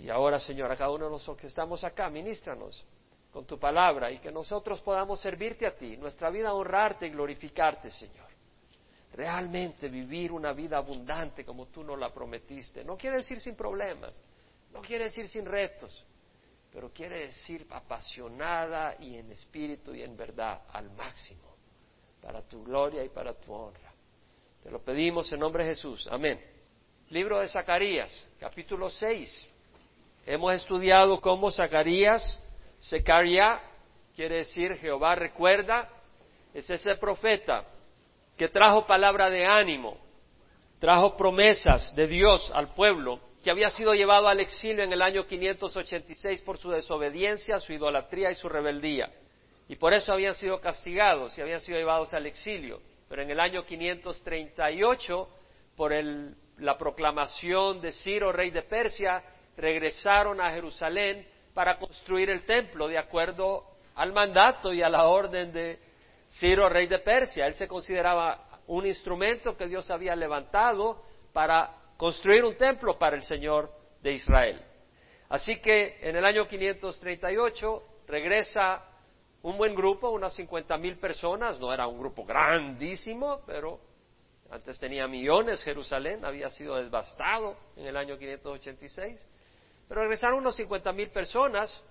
Y ahora, Señor, a cada uno de nosotros que estamos acá, ministranos con tu palabra y que nosotros podamos servirte a ti, nuestra vida honrarte y glorificarte, Señor. Realmente vivir una vida abundante como tú nos la prometiste. No quiere decir sin problemas, no quiere decir sin retos, pero quiere decir apasionada y en espíritu y en verdad al máximo, para tu gloria y para tu honra. Te lo pedimos en nombre de Jesús. Amén. Libro de Zacarías, capítulo 6. Hemos estudiado cómo Zacarías, Secaria, quiere decir Jehová recuerda, es ese profeta que trajo palabra de ánimo, trajo promesas de Dios al pueblo que había sido llevado al exilio en el año 586 por su desobediencia, su idolatría y su rebeldía. Y por eso habían sido castigados y habían sido llevados al exilio. Pero en el año 538, por la proclamación de Ciro, rey de Persia, regresaron a Jerusalén para construir el templo de acuerdo al mandato y a la orden de Ciro, rey de Persia. Él se consideraba un instrumento que Dios había levantado para construir un templo para el Señor de Israel. Así que en el año 538 regresa un buen grupo, unas 50 mil personas, no era un grupo grandísimo, pero antes tenía millones Jerusalén, había sido devastado en el año 586, pero regresaron unos 50 mil personas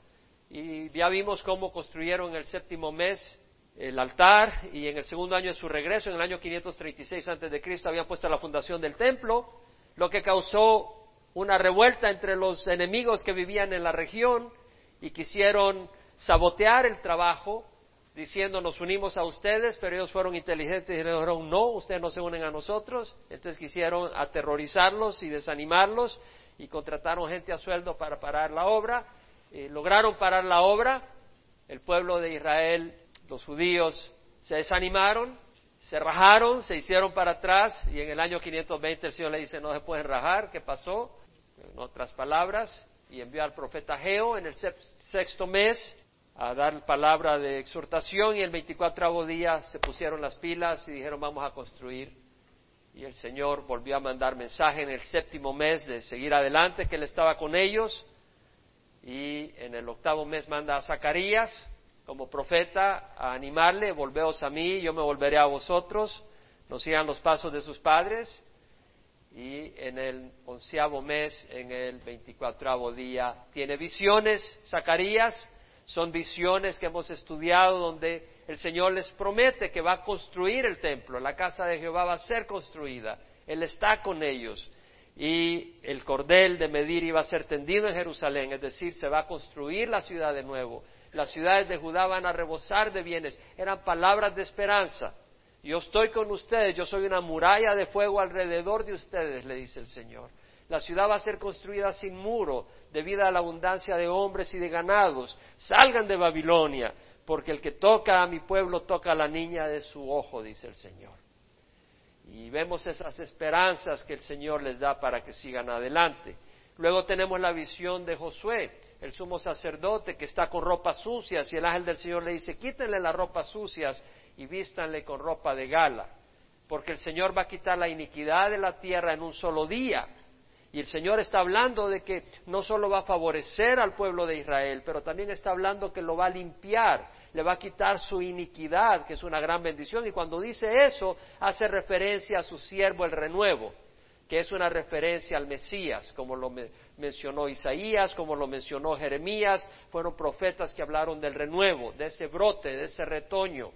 y ya vimos cómo construyeron en el séptimo mes el altar y en el segundo año de su regreso, en el año 536 antes de Cristo, habían puesto la fundación del templo, lo que causó una revuelta entre los enemigos que vivían en la región y quisieron sabotear el trabajo, diciendo nos unimos a ustedes, pero ellos fueron inteligentes y dijeron no, ustedes no se unen a nosotros, entonces quisieron aterrorizarlos y desanimarlos y contrataron gente a sueldo para parar la obra, lograron parar la obra, el pueblo de Israel los judíos se desanimaron, se rajaron, se hicieron para atrás y en el año 520 el Señor le dice no se pueden rajar, ¿qué pasó? En otras palabras, y envió al profeta Geo en el sexto mes a dar palabra de exhortación y el 24 día se pusieron las pilas y dijeron vamos a construir. Y el Señor volvió a mandar mensaje en el séptimo mes de seguir adelante, que Él estaba con ellos. Y en el octavo mes manda a Zacarías, como profeta a animarle, volveos a mí, yo me volveré a vosotros, no sigan los pasos de sus padres. Y en el onceavo mes, en el veinticuatravo día, tiene visiones, Zacarías, son visiones que hemos estudiado donde el Señor les promete que va a construir el templo, la casa de Jehová va a ser construida, Él está con ellos y el cordel de medir iba a ser tendido en Jerusalén, es decir, se va a construir la ciudad de nuevo las ciudades de Judá van a rebosar de bienes. Eran palabras de esperanza. Yo estoy con ustedes, yo soy una muralla de fuego alrededor de ustedes, le dice el Señor. La ciudad va a ser construida sin muro, debido a la abundancia de hombres y de ganados. Salgan de Babilonia, porque el que toca a mi pueblo toca a la niña de su ojo, dice el Señor. Y vemos esas esperanzas que el Señor les da para que sigan adelante. Luego tenemos la visión de Josué, el sumo sacerdote que está con ropas sucias y el ángel del Señor le dice, quítenle las ropas sucias y vístanle con ropa de gala, porque el Señor va a quitar la iniquidad de la tierra en un solo día. Y el Señor está hablando de que no solo va a favorecer al pueblo de Israel, pero también está hablando que lo va a limpiar, le va a quitar su iniquidad, que es una gran bendición. Y cuando dice eso, hace referencia a su siervo el renuevo que es una referencia al Mesías, como lo mencionó Isaías, como lo mencionó Jeremías, fueron profetas que hablaron del renuevo, de ese brote, de ese retoño.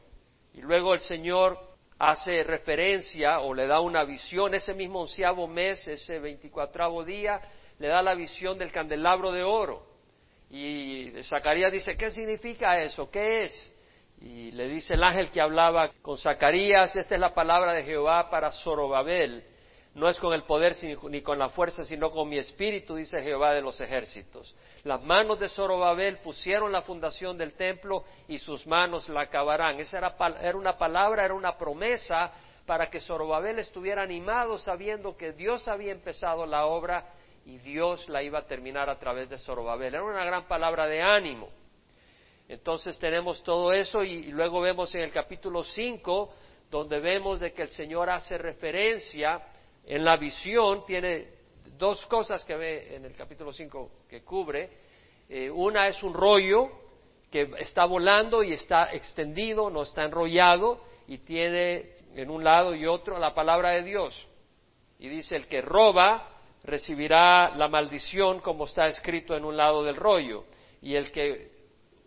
Y luego el Señor hace referencia o le da una visión, ese mismo onceavo mes, ese veinticuatravo día, le da la visión del candelabro de oro. Y Zacarías dice, ¿qué significa eso? ¿Qué es? Y le dice el ángel que hablaba con Zacarías, esta es la palabra de Jehová para Zorobabel, no es con el poder ni con la fuerza, sino con mi espíritu, dice Jehová de los ejércitos. Las manos de Zorobabel pusieron la fundación del templo y sus manos la acabarán. Esa era, era una palabra, era una promesa para que Zorobabel estuviera animado sabiendo que Dios había empezado la obra y Dios la iba a terminar a través de Zorobabel. Era una gran palabra de ánimo. Entonces tenemos todo eso y, luego vemos en el capítulo 5 donde vemos de que el Señor hace referencia en la visión tiene dos cosas que ve en el capítulo 5 que cubre. Eh, una es un rollo que está volando y está extendido, no está enrollado y tiene en un lado y otro la palabra de Dios. Y dice, el que roba recibirá la maldición como está escrito en un lado del rollo. Y el que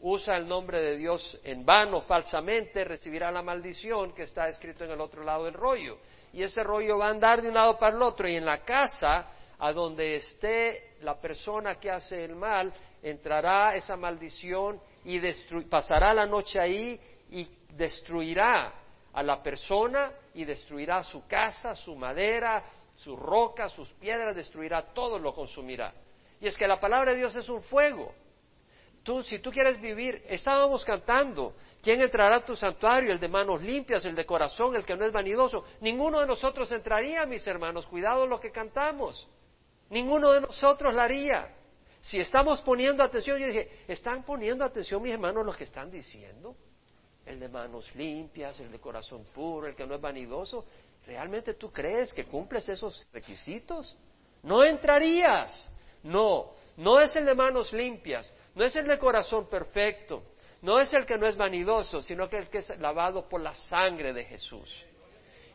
usa el nombre de Dios en vano, falsamente, recibirá la maldición que está escrito en el otro lado del rollo. Y ese rollo va a andar de un lado para el otro. Y en la casa, a donde esté la persona que hace el mal, entrará esa maldición y pasará la noche ahí y destruirá a la persona y destruirá su casa, su madera, sus rocas, sus piedras, destruirá todo, lo consumirá. Y es que la palabra de Dios es un fuego. Tú, si tú quieres vivir, estábamos cantando, ¿quién entrará a tu santuario? El de manos limpias, el de corazón, el que no es vanidoso. Ninguno de nosotros entraría, mis hermanos, cuidado lo que cantamos. Ninguno de nosotros la haría. Si estamos poniendo atención, yo dije, ¿están poniendo atención mis hermanos lo que están diciendo? El de manos limpias, el de corazón puro, el que no es vanidoso. ¿Realmente tú crees que cumples esos requisitos? No entrarías. No, no es el de manos limpias, no es el de corazón perfecto, no es el que no es vanidoso, sino que el que es lavado por la sangre de Jesús.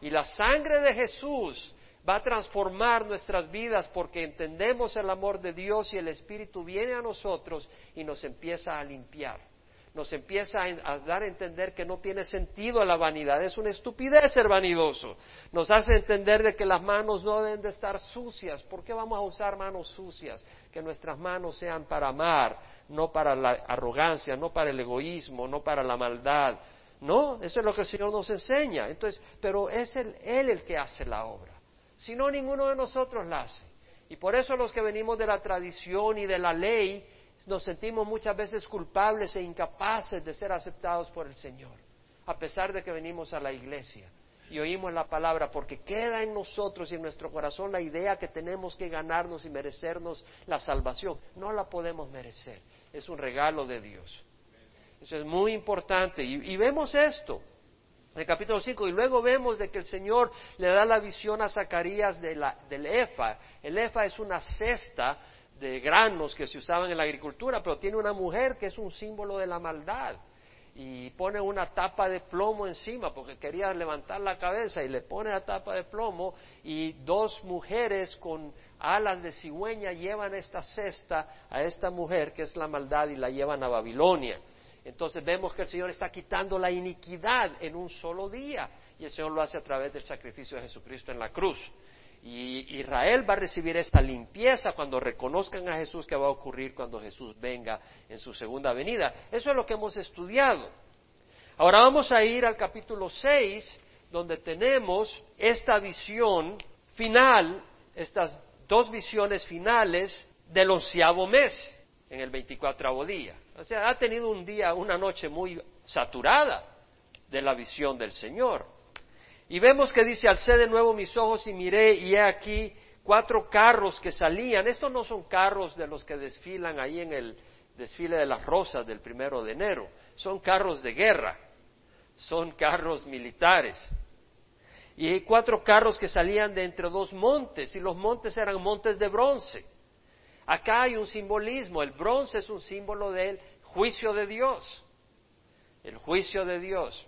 Y la sangre de Jesús va a transformar nuestras vidas porque entendemos el amor de Dios y el Espíritu viene a nosotros y nos empieza a limpiar nos empieza a, dar a entender que no tiene sentido la vanidad, es una estupidez ser vanidoso. Nos hace entender de que las manos no deben de estar sucias. ¿Por qué vamos a usar manos sucias? Que nuestras manos sean para amar, no para la arrogancia, no para el egoísmo, no para la maldad. No, eso es lo que el Señor nos enseña. Entonces, pero es Él el que hace la obra. Si no, ninguno de nosotros la hace. Y por eso los que venimos de la tradición y de la ley, nos sentimos muchas veces culpables e incapaces de ser aceptados por el Señor, a pesar de que venimos a la iglesia y oímos la palabra, porque queda en nosotros y en nuestro corazón la idea que tenemos que ganarnos y merecernos la salvación. No la podemos merecer, es un regalo de Dios. Eso es muy importante. Y, vemos esto en el capítulo 5, y luego vemos de que el Señor le da la visión a Zacarías de la, del EFA. El EFA es una cesta de granos que se usaban en la agricultura, pero tiene una mujer que es un símbolo de la maldad y pone una tapa de plomo encima porque quería levantar la cabeza y le pone la tapa de plomo y dos mujeres con alas de cigüeña llevan esta cesta a esta mujer que es la maldad y la llevan a Babilonia. Entonces vemos que el Señor está quitando la iniquidad en un solo día y el Señor lo hace a través del sacrificio de Jesucristo en la cruz. Y Israel va a recibir esa limpieza cuando reconozcan a Jesús que va a ocurrir cuando Jesús venga en su segunda venida. Eso es lo que hemos estudiado. Ahora vamos a ir al capítulo 6, donde tenemos esta visión final, estas dos visiones finales del onceavo mes, en el veinticuatravo día. O sea, ha tenido un día, una noche muy saturada de la visión del Señor. Y vemos que dice, alcé de nuevo mis ojos y miré y he aquí cuatro carros que salían. Estos no son carros de los que desfilan ahí en el desfile de las rosas del primero de enero. Son carros de guerra, son carros militares. Y hay cuatro carros que salían de entre dos montes y los montes eran montes de bronce. Acá hay un simbolismo, el bronce es un símbolo del juicio de Dios, el juicio de Dios.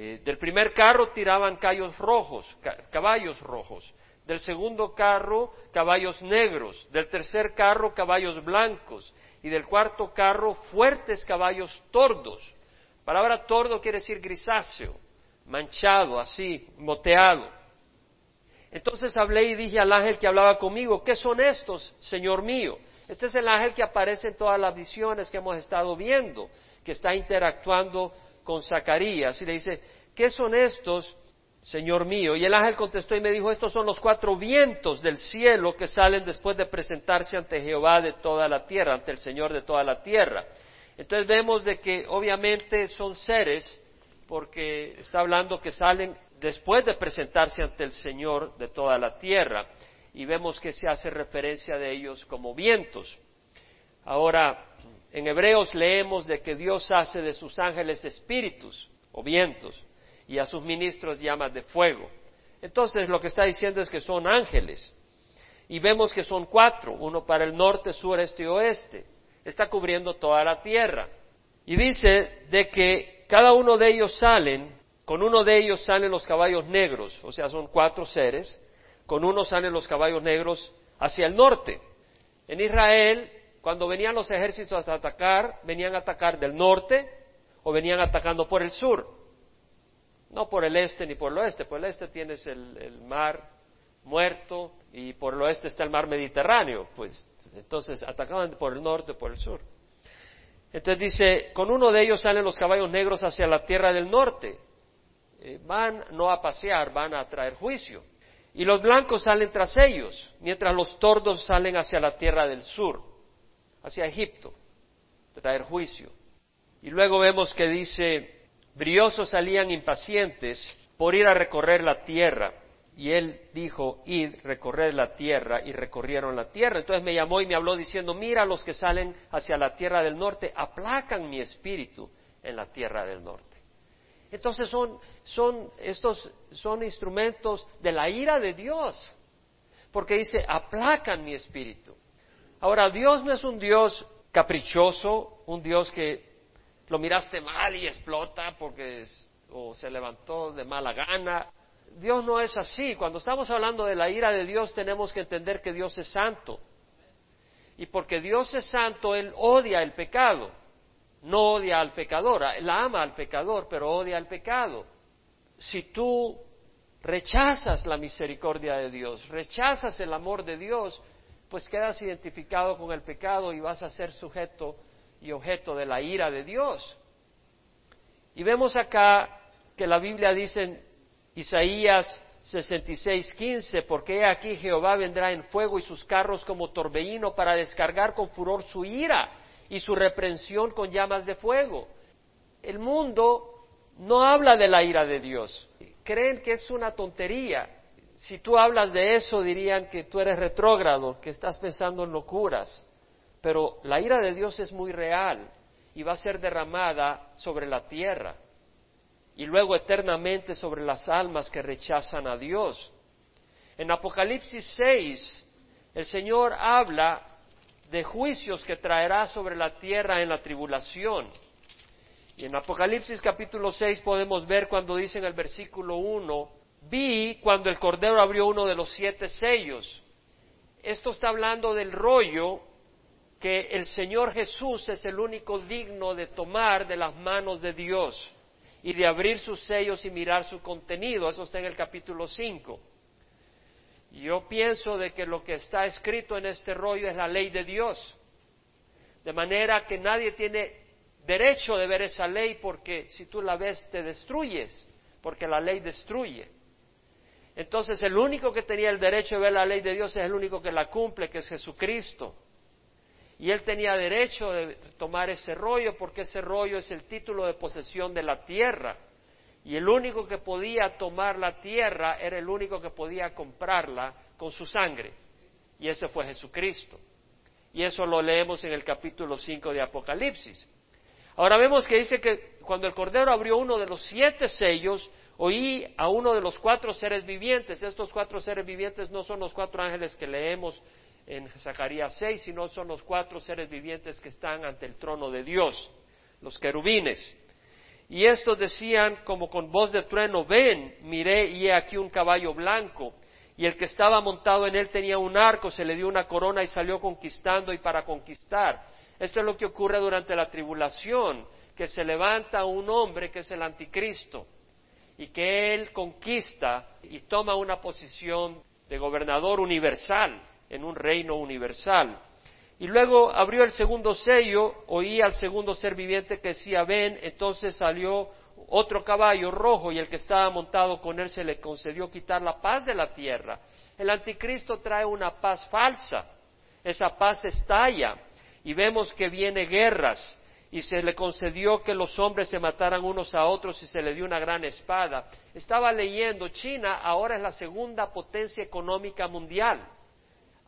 Eh, del primer carro tiraban rojos, caballos rojos. Del segundo carro, caballos negros. Del tercer carro, caballos blancos. Y del cuarto carro, fuertes caballos tordos. Palabra tordo quiere decir grisáceo, manchado, así, moteado. Entonces hablé y dije al ángel que hablaba conmigo, ¿qué son estos, Señor mío? Este es el ángel que aparece en todas las visiones que hemos estado viendo, que está interactuando con Zacarías y le dice, ¿qué son estos, Señor mío? Y el ángel contestó y me dijo, estos son los cuatro vientos del cielo que salen después de presentarse ante Jehová de toda la tierra, ante el Señor de toda la tierra. Entonces vemos de que obviamente son seres, porque está hablando que salen después de presentarse ante el Señor de toda la tierra, y vemos que se hace referencia de ellos como vientos. Ahora, en Hebreos leemos de que Dios hace de sus ángeles espíritus o vientos y a sus ministros llamas de fuego. Entonces lo que está diciendo es que son ángeles. y vemos que son cuatro, uno para el norte, sur, este y oeste. Está cubriendo toda la tierra. Y dice de que cada uno de ellos salen, con uno de ellos salen los caballos negros, o sea, son cuatro seres, con uno salen los caballos negros hacia el norte. En Israel, cuando venían los ejércitos a atacar, venían a atacar del norte o venían atacando por el sur. No por el este ni por el oeste. Por el este tienes el, mar muerto y por el oeste está el mar Mediterráneo. Pues entonces atacaban por el norte por el sur. Entonces dice, con uno de ellos salen los caballos negros hacia la tierra del norte. Eh, van no a pasear, van a traer juicio. Y los blancos salen tras ellos, mientras los tordos salen hacia la tierra del sur, hacia Egipto, traer juicio. Y luego vemos que dice, briosos salían impacientes por ir a recorrer la tierra. Y él dijo, id, recorred la tierra, y recorrieron la tierra. Entonces me llamó y me habló diciendo, mira los que salen hacia la tierra del norte, aplacan mi espíritu en la tierra del norte. Entonces son, son, estos son instrumentos de la ira de Dios, porque dice, aplacan mi espíritu. Ahora, Dios no es un Dios caprichoso, un Dios que lo miraste mal y explota porque o se levantó de mala gana. Dios no es así. Cuando estamos hablando de la ira de Dios tenemos que entender que Dios es santo. Y porque Dios es santo, Él odia el pecado. No odia al pecador, Él ama al pecador, pero odia al pecado. Si tú rechazas la misericordia de Dios, rechazas el amor de Dios, pues quedas identificado con el pecado y vas a ser sujeto y objeto de la ira de Dios. Y vemos acá que la Biblia dice en Isaías 66, 15, porque aquí Jehová vendrá en fuego y sus carros como torbellino para descargar con furor su ira y su reprensión con llamas de fuego. El mundo no habla de la ira de Dios. Creen que es una tontería. Si tú hablas de eso dirían que tú eres retrógrado, que estás pensando en locuras. Pero la ira de Dios es muy real y va a ser derramada sobre la tierra y luego eternamente sobre las almas que rechazan a Dios. En Apocalipsis 6, el Señor habla de juicios que traerá sobre la tierra en la tribulación. Y en Apocalipsis capítulo 6 podemos ver cuando dice en el versículo 1, vi cuando el Cordero abrió uno de los siete sellos. Esto está hablando del rollo que el Señor Jesús es el único digno de tomar de las manos de Dios y de abrir sus sellos y mirar su contenido. Eso está en el capítulo 5. Yo pienso de que lo que está escrito en este rollo es la ley de Dios. De manera que nadie tiene derecho de ver esa ley porque si tú la ves te destruyes, porque la ley destruye. Entonces el único que tenía el derecho de ver la ley de Dios es el único que la cumple, que es Jesucristo. Y él tenía derecho de tomar ese rollo porque ese rollo es el título de posesión de la tierra. Y el único que podía tomar la tierra era el único que podía comprarla con su sangre. Y ese fue Jesucristo. Y eso lo leemos en el capítulo 5 de Apocalipsis. Ahora vemos que dice que cuando el Cordero abrió uno de los siete sellos, oí a uno de los cuatro seres vivientes. Estos cuatro seres vivientes no son los cuatro ángeles que leemos en Zacarías 6, sino son los cuatro seres vivientes que están ante el trono de Dios, los querubines. Y estos decían como con voz de trueno, ven, miré y he aquí un caballo blanco, y el que estaba montado en él tenía un arco, se le dio una corona y salió conquistando y para conquistar. Esto es lo que ocurre durante la tribulación, que se levanta un hombre que es el anticristo y que él conquista y toma una posición de gobernador universal en un reino universal. Y luego abrió el segundo sello, oí al segundo ser viviente que decía, ven, entonces salió otro caballo rojo y el que estaba montado con él se le concedió quitar la paz de la tierra. El anticristo trae una paz falsa, esa paz estalla y vemos que viene guerras y se le concedió que los hombres se mataran unos a otros y se le dio una gran espada. Estaba leyendo, China ahora es la segunda potencia económica mundial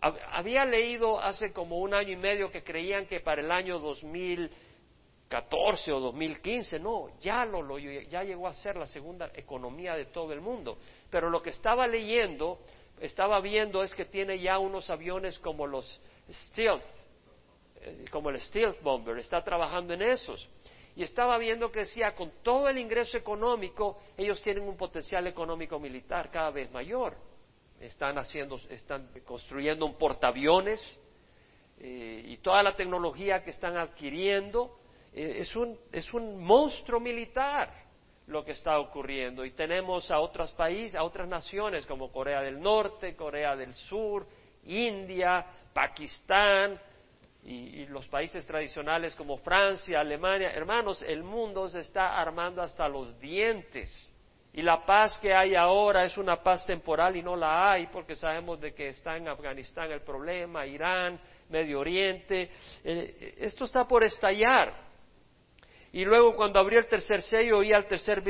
había leído hace como un año y medio que creían que para el año 2014 o 2015, no, ya, lo, ya llegó a ser la segunda economía de todo el mundo. Pero lo que estaba leyendo, estaba viendo es que tiene ya unos aviones como los Stealth, como el Stealth Bomber, está trabajando en esos. Y estaba viendo que decía, con todo el ingreso económico, ellos tienen un potencial económico militar cada vez mayor. Están haciendo, están construyendo un portaaviones eh, y toda la tecnología que están adquiriendo eh, es, un, es un monstruo militar lo que está ocurriendo. Y tenemos a otros países, a otras naciones como Corea del Norte, Corea del Sur, India, Pakistán, y, los países tradicionales como Francia, Alemania, hermanos, el mundo se está armando hasta los dientes. Y la paz que hay ahora es una paz temporal y no la hay porque sabemos de que está en Afganistán el problema, Irán, Medio Oriente. Eh, esto está por estallar. Y luego cuando abrió el tercer sello oí al tercer,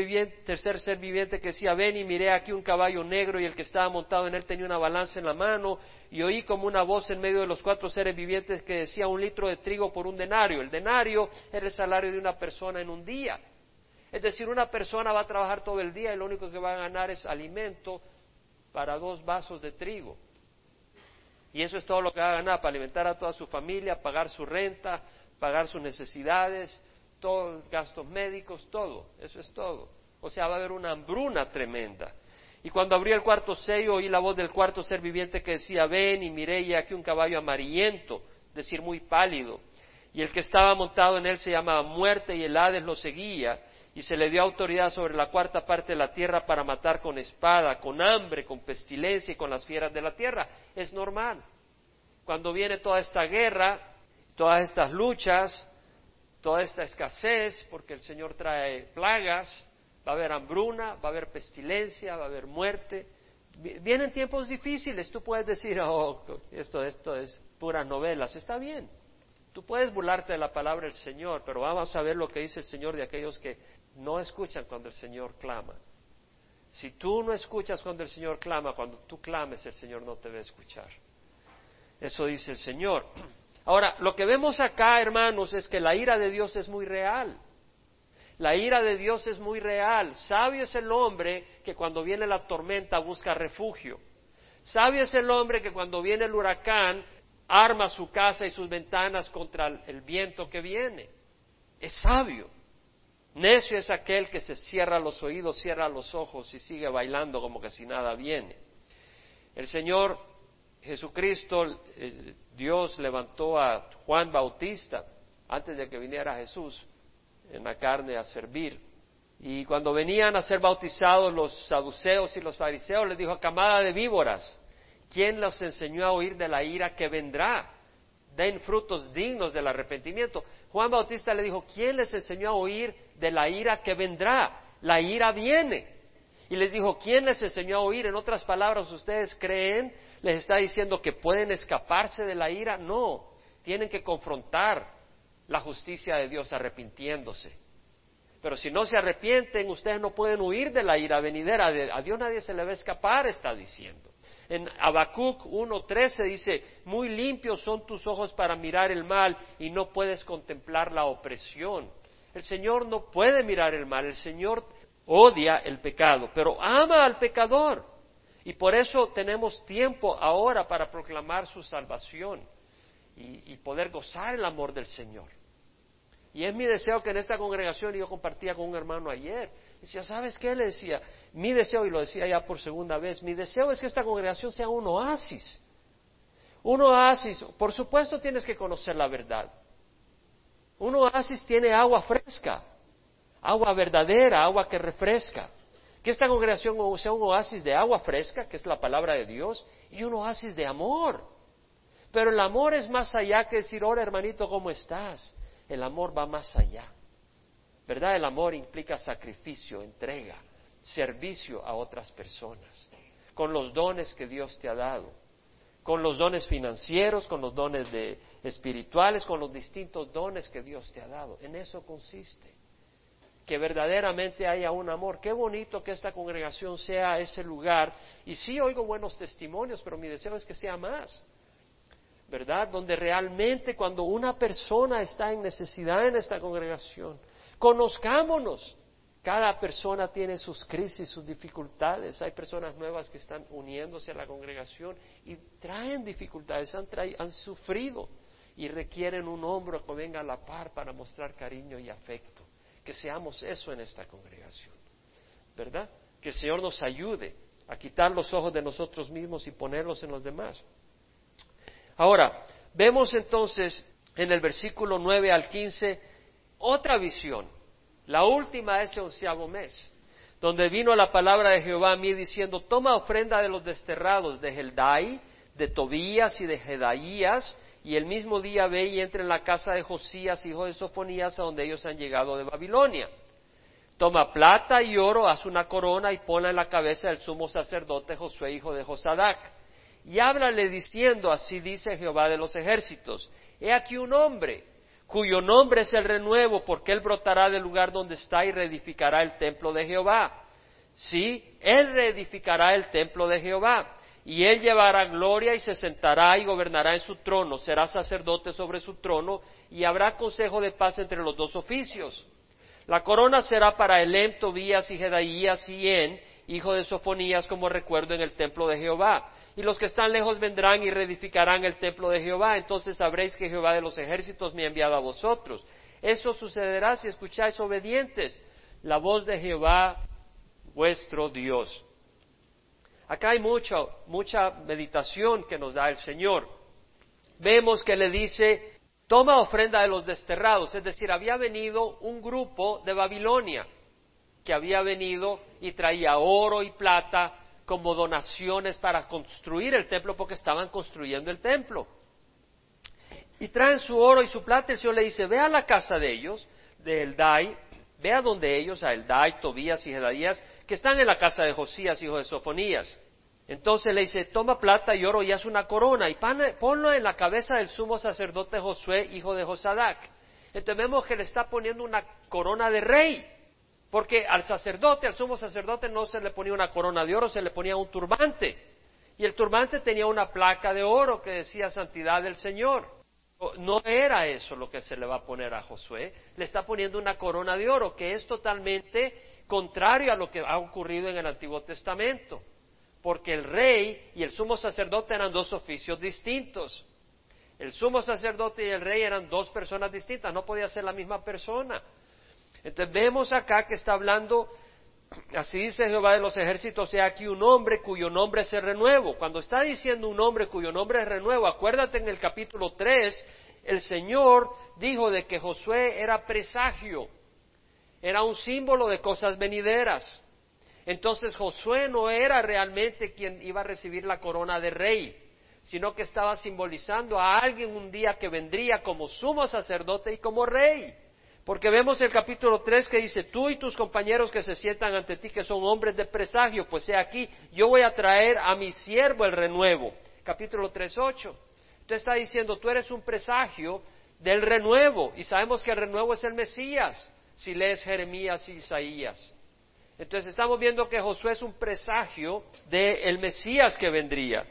tercer ser viviente que decía, ven y miré aquí un caballo negro y el que estaba montado en él tenía una balanza en la mano y oí como una voz en medio de los cuatro seres vivientes que decía un litro de trigo por un denario. El denario era el salario de una persona en un día. Es decir, una persona va a trabajar todo el día y lo único que va a ganar es alimento para dos vasos de trigo. Y eso es todo lo que va a ganar para alimentar a toda su familia, pagar su renta, pagar sus necesidades, todos gastos médicos, todo, eso es todo. O sea, va a haber una hambruna tremenda. Y cuando abrí el cuarto sello, oí la voz del cuarto ser viviente que decía, ven y miré y aquí un caballo amarillento, decir muy pálido. Y el que estaba montado en él se llamaba muerte y el Hades lo seguía. Y se le dio autoridad sobre la cuarta parte de la tierra para matar con espada, con hambre, con pestilencia y con las fieras de la tierra. Es normal. Cuando viene toda esta guerra, todas estas luchas, toda esta escasez, porque el Señor trae plagas, va a haber hambruna, va a haber pestilencia, va a haber muerte. Vienen tiempos difíciles, tú puedes decir, oh, esto, esto es puras novelas, está bien. Tú puedes burlarte de la palabra del Señor, pero vamos a ver lo que dice el Señor de aquellos que no escuchan cuando el Señor clama. Si tú no escuchas cuando el Señor clama, cuando tú clames, el Señor no te va a escuchar. Eso dice el Señor. Ahora, lo que vemos acá, hermanos, es que la ira de Dios es muy real. La ira de Dios es muy real. Sabio es el hombre que cuando viene la tormenta busca refugio. Sabio es el hombre que cuando viene el huracán arma su casa y sus ventanas contra el viento que viene. Es sabio. Necio es aquel que se cierra los oídos, cierra los ojos y sigue bailando como que si nada viene. El Señor Jesucristo, eh, Dios levantó a Juan Bautista antes de que viniera Jesús en la carne a servir. Y cuando venían a ser bautizados los saduceos y los fariseos, les dijo, camada de víboras, ¿quién los enseñó a oír de la ira que vendrá? Den frutos dignos del arrepentimiento. Juan Bautista le dijo, ¿quién les enseñó a oír de la ira que vendrá? La ira viene. Y les dijo, ¿quién les enseñó a oír? En otras palabras, ¿ustedes creen les está diciendo que pueden escaparse de la ira. No, tienen que confrontar la justicia de Dios arrepintiéndose. Pero si no se arrepienten, ustedes no pueden huir de la ira venidera. A Dios nadie se le va a escapar, está diciendo. En Habacuc 1.13 dice, muy limpios son tus ojos para mirar el mal y no puedes contemplar la opresión. El Señor no puede mirar el mal, el Señor odia el pecado, pero ama al pecador. Y por eso tenemos tiempo ahora para proclamar su salvación y, poder gozar el amor del Señor. Y es mi deseo que en esta congregación, y yo compartía con un hermano ayer, decía, ¿sabes qué? Le decía, mi deseo, y lo decía ya por segunda vez, mi deseo es que esta congregación sea un oasis. Un oasis, por supuesto tienes que conocer la verdad. Un oasis tiene agua fresca, agua verdadera, agua que refresca. Que esta congregación sea un oasis de agua fresca, que es la palabra de Dios, y un oasis de amor. Pero el amor es más allá que decir, hola hermanito, ¿cómo estás? El amor va más allá. ¿Verdad? El amor implica sacrificio, entrega, servicio a otras personas, con los dones que Dios te ha dado, con los dones financieros, con los dones de, espirituales, con los distintos dones que Dios te ha dado. En eso consiste que verdaderamente haya un amor. Qué bonito que esta congregación sea ese lugar. Y sí oigo buenos testimonios, pero mi deseo es que sea más. ¿Verdad? Donde realmente cuando una persona está en necesidad en esta congregación, conozcámonos, Cada persona tiene sus crisis, sus dificultades. Hay personas nuevas que están uniéndose a la congregación y traen dificultades, han, han sufrido y requieren un hombro que venga a la par para mostrar cariño y afecto. Que seamos eso en esta congregación, ¿verdad? Que el Señor nos ayude a quitar los ojos de nosotros mismos y ponerlos en los demás. Ahora, vemos entonces en el versículo 9 al 15 otra visión la última es el onceavo mes, donde vino la palabra de Jehová a mí diciendo, toma ofrenda de los desterrados de Heldai, de Tobías y de Jedaías, y el mismo día ve y entra en la casa de Josías, hijo de Sofonías, a donde ellos han llegado de Babilonia. Toma plata y oro, haz una corona y ponla en la cabeza del sumo sacerdote Josué, hijo de Josadac. Y háblale diciendo, así dice Jehová de los ejércitos, he aquí un hombre cuyo nombre es el renuevo, porque él brotará del lugar donde está y reedificará el templo de Jehová. Sí, él reedificará el templo de Jehová, y él llevará gloria y se sentará y gobernará en su trono, será sacerdote sobre su trono, y habrá consejo de paz entre los dos oficios. La corona será para Elem, Tobías y Jedaías y En, hijo de Sofonías, como recuerdo en el templo de Jehová y los que están lejos vendrán y reedificarán el templo de Jehová, entonces sabréis que Jehová de los ejércitos me ha enviado a vosotros. Eso sucederá si escucháis obedientes la voz de Jehová vuestro Dios. Acá hay mucha, mucha meditación que nos da el Señor. Vemos que le dice, toma ofrenda de los desterrados, es decir, había venido un grupo de Babilonia que había venido y traía oro y plata como donaciones para construir el templo porque estaban construyendo el templo. Y traen su oro y su plata. El Señor le dice, ve a la casa de ellos, de Eldai, ve a donde ellos, a Eldai, Tobías y Jedaías, que están en la casa de Josías, hijo de Sofonías. Entonces le dice, toma plata y oro y haz una corona y ponlo en la cabeza del sumo sacerdote Josué, hijo de Josadac. Entonces vemos que le está poniendo una corona de rey. Porque al sacerdote, al sumo sacerdote, no se le ponía una corona de oro, se le ponía un turbante. Y el turbante tenía una placa de oro que decía santidad del Señor. No era eso lo que se le va a poner a Josué, le está poniendo una corona de oro, que es totalmente contrario a lo que ha ocurrido en el Antiguo Testamento. Porque el rey y el sumo sacerdote eran dos oficios distintos. El sumo sacerdote y el rey eran dos personas distintas, no podía ser la misma persona. Entonces vemos acá que está hablando, así dice Jehová de los ejércitos, sea aquí un hombre cuyo nombre es renuevo. Cuando está diciendo un hombre cuyo nombre es renuevo, acuérdate en el capítulo 3, el Señor dijo de que Josué era presagio, era un símbolo de cosas venideras. Entonces Josué no era realmente quien iba a recibir la corona de rey, sino que estaba simbolizando a alguien un día que vendría como sumo sacerdote y como rey. Porque vemos el capítulo 3 que dice, tú y tus compañeros que se sientan ante ti, que son hombres de presagio, pues he aquí, yo voy a traer a mi siervo el renuevo. Capítulo 3, 8. Usted está diciendo, tú eres un presagio del renuevo, y sabemos que el renuevo es el Mesías, si lees Jeremías y Isaías. Entonces estamos viendo que Josué es un presagio del Mesías que vendría.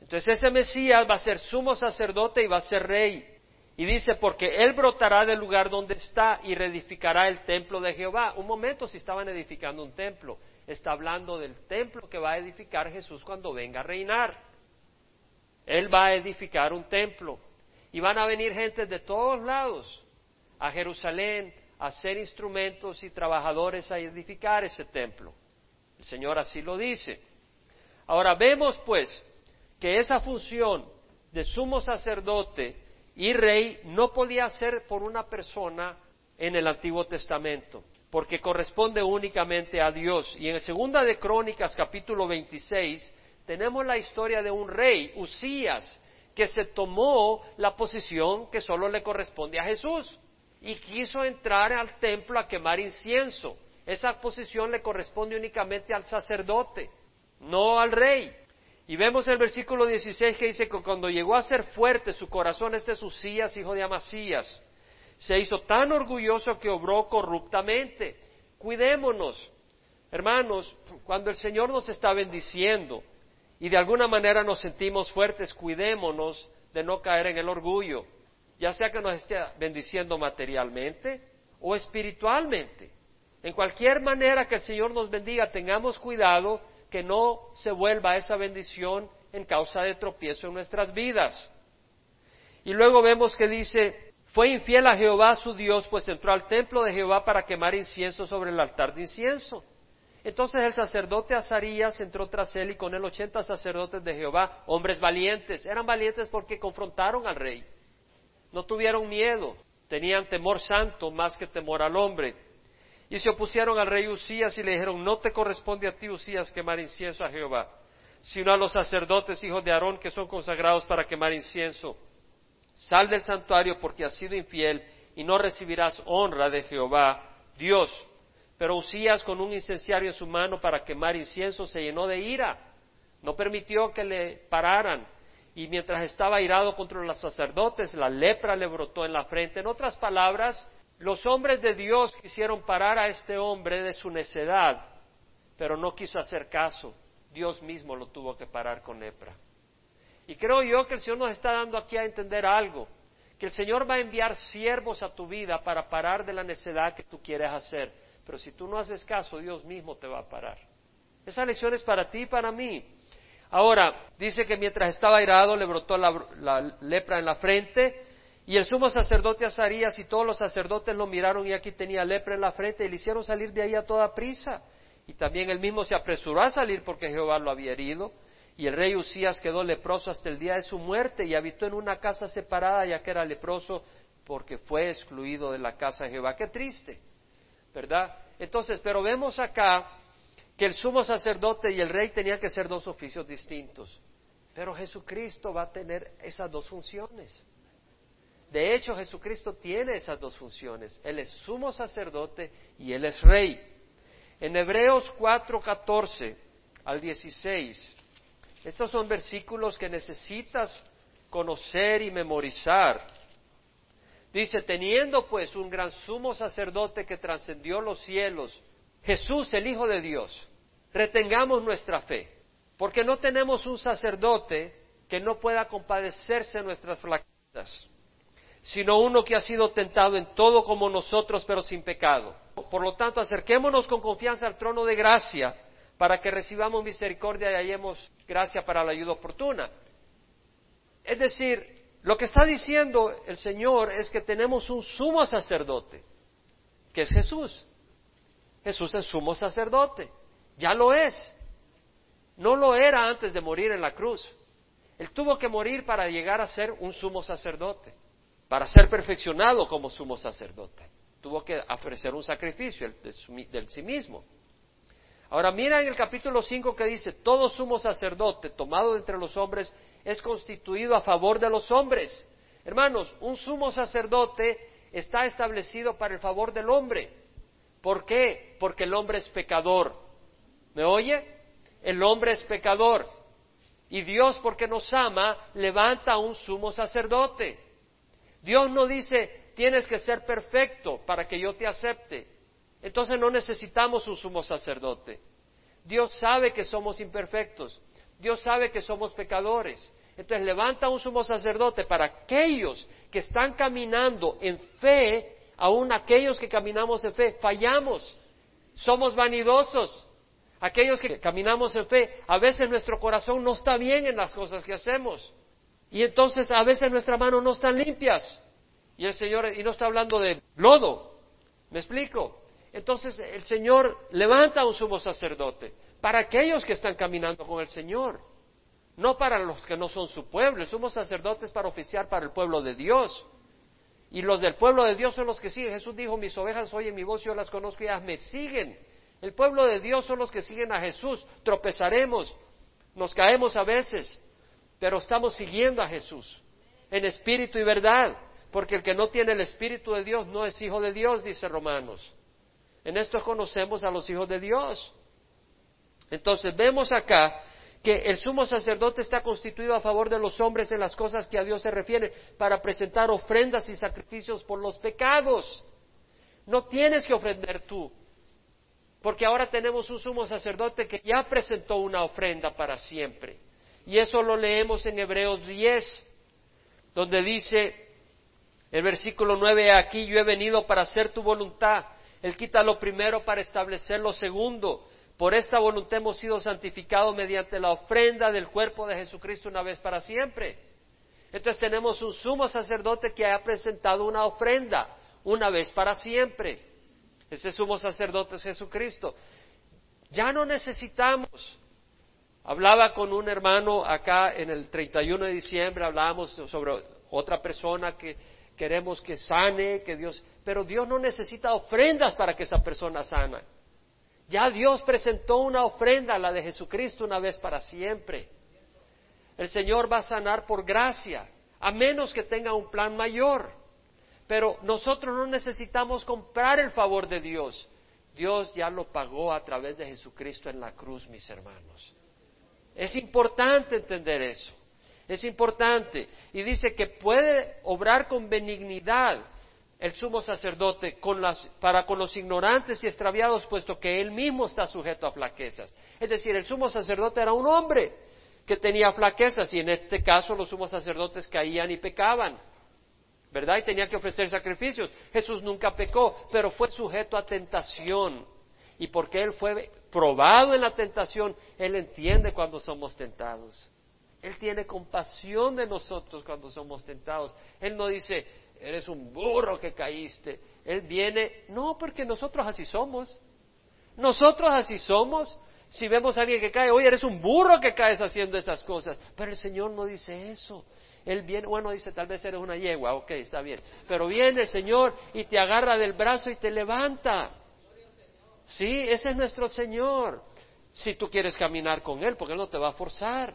Entonces ese Mesías va a ser sumo sacerdote y va a ser rey. Y dice, porque él brotará del lugar donde está y reedificará el templo de Jehová. Un momento, si estaban edificando un templo, está hablando del templo que va a edificar Jesús cuando venga a reinar. Él va a edificar un templo. Y van a venir gente de todos lados a Jerusalén a ser instrumentos y trabajadores a edificar ese templo. El Señor así lo dice. Ahora vemos pues que esa función de sumo sacerdote y rey no podía ser por una persona en el Antiguo Testamento, porque corresponde únicamente a Dios. Y en Segunda de Crónicas, capítulo 26, tenemos la historia de un rey, Usías, que se tomó la posición que solo le corresponde a Jesús y quiso entrar al templo a quemar incienso. Esa posición le corresponde únicamente al sacerdote, no al rey. Y vemos el versículo 16 que dice que cuando llegó a ser fuerte su corazón, este es Usías, hijo de Amasías, se hizo tan orgulloso que obró corruptamente. Cuidémonos, hermanos, cuando el Señor nos está bendiciendo y de alguna manera nos sentimos fuertes, cuidémonos de no caer en el orgullo, ya sea que nos esté bendiciendo materialmente o espiritualmente. En cualquier manera que el Señor nos bendiga, tengamos cuidado que no se vuelva esa bendición en causa de tropiezo en nuestras vidas. Y luego vemos que dice, fue infiel a Jehová su Dios, pues entró al templo de Jehová para quemar incienso sobre el altar de incienso. Entonces el sacerdote Azarías entró tras él y con él ochenta sacerdotes de Jehová, hombres valientes. Eran valientes porque confrontaron al rey. No tuvieron miedo, tenían temor santo más que temor al hombre. Y se opusieron al rey Usías y le dijeron, no te corresponde a ti, Usías, quemar incienso a Jehová, sino a los sacerdotes hijos de Aarón que son consagrados para quemar incienso. Sal del santuario porque has sido infiel y no recibirás honra de Jehová, Dios. Pero Usías, con un incenciario en su mano para quemar incienso, se llenó de ira. No permitió que le pararan. Y mientras estaba irado contra los sacerdotes, la lepra le brotó en la frente. En otras palabras, los hombres de Dios quisieron parar a este hombre de su necedad, pero no quiso hacer caso. Dios mismo lo tuvo que parar con lepra. Y creo yo que el Señor nos está dando aquí a entender algo, que el Señor va a enviar siervos a tu vida para parar de la necedad que tú quieres hacer. Pero si tú no haces caso, Dios mismo te va a parar. Esa lección es para ti y para mí. Ahora, dice que mientras estaba airado le brotó la, lepra en la frente y el sumo sacerdote Azarías y todos los sacerdotes lo miraron y aquí tenía lepra en la frente y le hicieron salir de ahí a toda prisa. Y también él mismo se apresuró a salir porque Jehová lo había herido. Y el rey Usías quedó leproso hasta el día de su muerte y habitó en una casa separada ya que era leproso porque fue excluido de la casa de Jehová. Qué triste. ¿verdad? Entonces, pero vemos acá que el sumo sacerdote y el rey tenían que ser dos oficios distintos. Pero Jesucristo va a tener esas dos funciones. De hecho, Jesucristo tiene esas dos funciones. Él es sumo sacerdote y Él es rey. En Hebreos 4, 14 al 16, estos son versículos que necesitas conocer y memorizar Dice, teniendo pues un gran sumo sacerdote que trascendió los cielos, Jesús el Hijo de Dios, retengamos nuestra fe, porque no tenemos un sacerdote que no pueda compadecerse nuestras flaquezas, sino uno que ha sido tentado en todo como nosotros, pero sin pecado. Por lo tanto, acerquémonos con confianza al trono de gracia para que recibamos misericordia y hallemos gracia para la ayuda oportuna. Es decir, lo que está diciendo el Señor es que tenemos un sumo sacerdote, que es Jesús. Jesús es sumo sacerdote, ya lo es. No lo era antes de morir en la cruz. Él tuvo que morir para llegar a ser un sumo sacerdote, para ser perfeccionado como sumo sacerdote. Tuvo que ofrecer un sacrificio del sí mismo. Ahora mira en el capítulo 5 que dice, todo sumo sacerdote tomado entre los hombres es constituido a favor de los hombres. Hermanos, un sumo sacerdote está establecido para el favor del hombre. ¿Por qué? Porque el hombre es pecador. ¿Me oye? El hombre es pecador. Y Dios, porque nos ama, levanta a un sumo sacerdote. Dios no dice, tienes que ser perfecto para que yo te acepte. Entonces no necesitamos un sumo sacerdote. Dios sabe que somos imperfectos. Dios sabe que somos pecadores. Entonces levanta un sumo sacerdote para aquellos que están caminando en fe, aún aquellos que caminamos en fe, fallamos, somos vanidosos. Aquellos que caminamos en fe, a veces nuestro corazón no está bien en las cosas que hacemos. Y entonces a veces nuestras manos no están limpias. Y el Señor, y no está hablando de lodo, ¿me explico? Entonces el Señor levanta un sumo sacerdote para aquellos que están caminando con el Señor, no para los que no son su pueblo. El sumo sacerdote es para oficiar para el pueblo de Dios. Y los del pueblo de Dios son los que siguen. Jesús dijo, mis ovejas oyen mi voz, yo las conozco y ellas me siguen. El pueblo de Dios son los que siguen a Jesús. Tropezaremos, nos caemos a veces, pero estamos siguiendo a Jesús en espíritu y verdad. Porque el que no tiene el espíritu de Dios no es hijo de Dios, dice Romanos. En esto conocemos a los hijos de Dios. Entonces vemos acá que el sumo sacerdote está constituido a favor de los hombres en las cosas que a Dios se refieren para presentar ofrendas y sacrificios por los pecados. No tienes que ofrender tú, porque ahora tenemos un sumo sacerdote que ya presentó una ofrenda para siempre. Y eso lo leemos en Hebreos 10, donde dice el versículo 9, aquí yo he venido para hacer tu voluntad Él quita lo primero para establecer lo segundo. Por esta voluntad hemos sido santificados mediante la ofrenda del cuerpo de Jesucristo una vez para siempre. Entonces tenemos un sumo sacerdote que ha presentado una ofrenda una vez para siempre. Ese sumo sacerdote es Jesucristo. Ya no necesitamos. Hablaba con un hermano acá en el 31 de diciembre, hablábamos sobre otra persona que queremos que sane, que Dios, pero Dios no necesita ofrendas para que esa persona sana. Ya Dios presentó una ofrenda, la de Jesucristo, una vez para siempre. El Señor va a sanar por gracia, a menos que tenga un plan mayor. Pero nosotros no necesitamos comprar el favor de Dios. Dios ya lo pagó a través de Jesucristo en la cruz, mis hermanos. Es importante entender eso. Es importante. Y dice que puede obrar con benignidad el sumo sacerdote para con los ignorantes y extraviados, puesto que él mismo está sujeto a flaquezas. Es decir, el sumo sacerdote era un hombre que tenía flaquezas y en este caso los sumos sacerdotes caían y pecaban. ¿Verdad? Y tenía que ofrecer sacrificios. Jesús nunca pecó, pero fue sujeto a tentación. Y porque Él fue probado en la tentación, Él entiende cuando somos tentados. Él tiene compasión de nosotros cuando somos tentados. Él no dice, eres un burro que caíste. Él viene, no, porque nosotros así somos. Nosotros así somos. Si vemos a alguien que cae, oye, eres un burro que caes haciendo esas cosas. Pero el Señor no dice eso. Él viene, bueno, dice, tal vez eres una yegua, ok, está bien. Pero viene el Señor y te agarra del brazo y te levanta. Sí, ese es nuestro Señor. Si tú quieres caminar con Él, porque Él no te va a forzar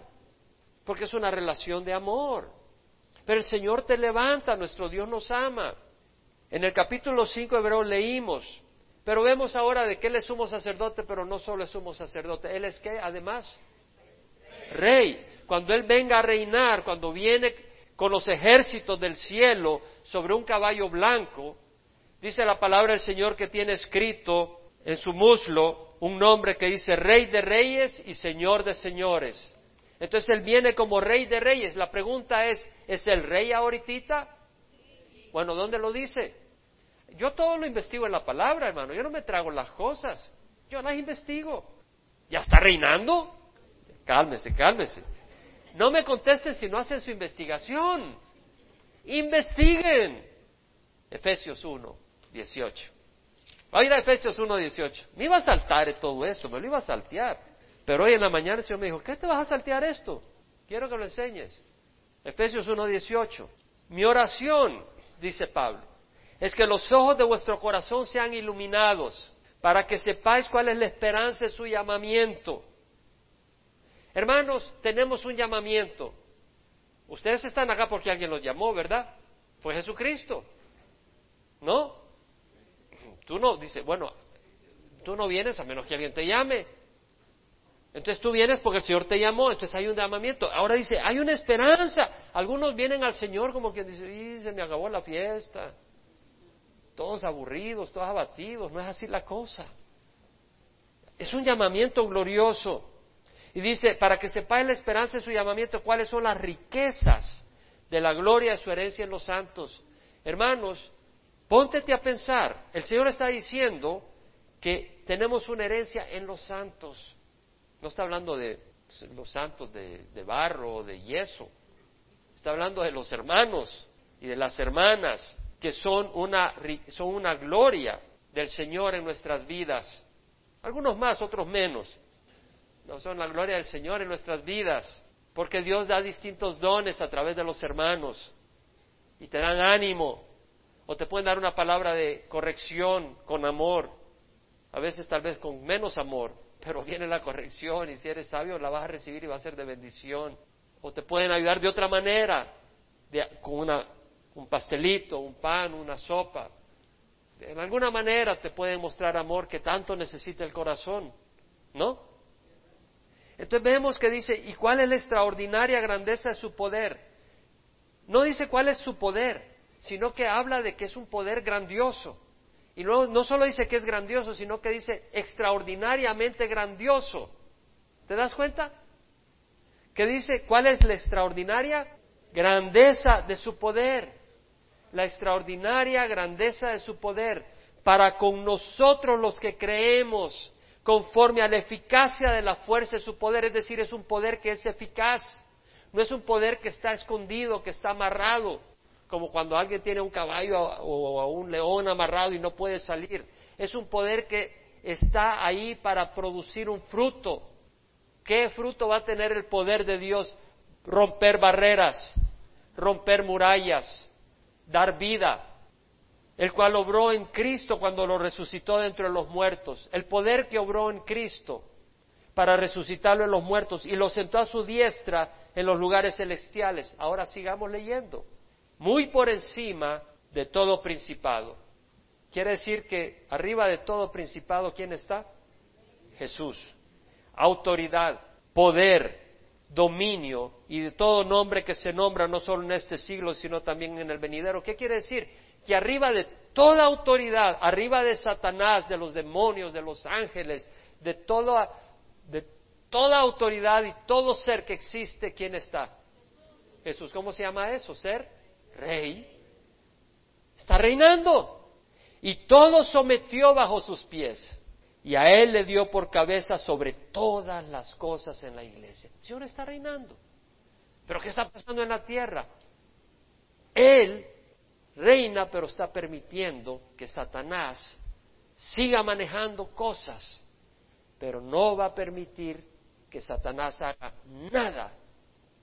porque es una relación de amor. Pero el Señor te levanta, nuestro Dios nos ama. En el capítulo 5 de Hebreo leímos, pero vemos ahora de que Él es sumo sacerdote, pero no solo es sumo sacerdote, Él es que además rey. Cuando Él venga a reinar, cuando viene con los ejércitos del cielo sobre un caballo blanco, dice la palabra del Señor que tiene escrito en su muslo un nombre que dice Rey de Reyes y Señor de Señores. Entonces Él viene como rey de reyes. La pregunta es, ¿es el rey ahorita? Bueno, ¿dónde lo dice? Yo todo lo investigo en la palabra, hermano. Yo no me trago las cosas. Yo las investigo. ¿Ya está reinando? Cálmese, cálmese. No me contesten si no hacen su investigación. Investiguen. Efesios 1, 18. Va a Efesios 1, 18. Me iba a saltar todo eso, me lo iba a saltear. Pero hoy en la mañana el Señor me dijo, ¿qué te vas a saltear esto? Quiero que lo enseñes. Efesios 1.18. Mi oración, dice Pablo, es que los ojos de vuestro corazón sean iluminados para que sepáis cuál es la esperanza de su llamamiento. Hermanos, tenemos un llamamiento. Ustedes están acá porque alguien los llamó, ¿verdad? Fue Jesucristo. ¿No? Tú no, dice, bueno, tú no vienes a menos que alguien te llame. Entonces tú vienes porque el Señor te llamó, entonces hay un llamamiento. Ahora dice, hay una esperanza. Algunos vienen al Señor como que dicen, se me acabó la fiesta. Todos aburridos, todos abatidos. No es así la cosa. Es un llamamiento glorioso. Y dice, para que sepáis la esperanza de su llamamiento, cuáles son las riquezas de la gloria de su herencia en los santos. Hermanos, póntete a pensar. El Señor está diciendo que tenemos una herencia en los santos. No está hablando de los santos de, barro o de yeso. Está hablando de los hermanos y de las hermanas que son una, son una gloria del Señor en nuestras vidas. Algunos más, otros menos. No son la gloria del Señor en nuestras vidas, porque Dios da distintos dones a través de los hermanos y te dan ánimo o te pueden dar una palabra de corrección con amor, a veces tal vez con menos amor, pero viene la corrección y si eres sabio la vas a recibir y va a ser de bendición. O te pueden ayudar de otra manera, con una, un pastelito, un pan, una sopa. En alguna manera te pueden mostrar amor que tanto necesita el corazón, ¿no? Entonces vemos que dice, ¿y cuál es la extraordinaria grandeza de su poder? No dice cuál es su poder, sino que habla de que es un poder grandioso. Y no, no solo dice que es grandioso, sino que dice extraordinariamente grandioso. ¿Te das cuenta? Que dice, ¿cuál es la extraordinaria grandeza de su poder? La extraordinaria grandeza de su poder. para con nosotros los que creemos, conforme a la eficacia de la fuerza de su poder, es decir, es un poder que es eficaz, no es un poder que está escondido, que está amarrado, como cuando alguien tiene un caballo o un león amarrado y no puede salir. Es un poder que está ahí para producir un fruto. ¿Qué fruto va a tener el poder de Dios? Romper barreras, romper murallas, dar vida, el cual obró en Cristo cuando lo resucitó dentro de los muertos, el poder que obró en Cristo para resucitarlo en los muertos y lo sentó a su diestra en los lugares celestiales. Ahora sigamos leyendo. Muy por encima de todo principado. Quiere decir que arriba de todo principado, ¿quién está? Jesús. Autoridad, poder, dominio y de todo nombre que se nombra no solo en este siglo, sino también en el venidero. ¿Qué quiere decir? Que arriba de toda autoridad, arriba de Satanás, de los demonios, de los ángeles, de toda, de toda autoridad y todo ser que existe, ¿quién está? Jesús, ¿cómo se llama eso? Ser rey. Está reinando. Y todo sometió bajo sus pies y a Él le dio por cabeza sobre todas las cosas en la iglesia. El Señor está reinando. Pero ¿qué está pasando en la tierra? Él reina, pero está permitiendo que Satanás siga manejando cosas, pero no va a permitir que Satanás haga nada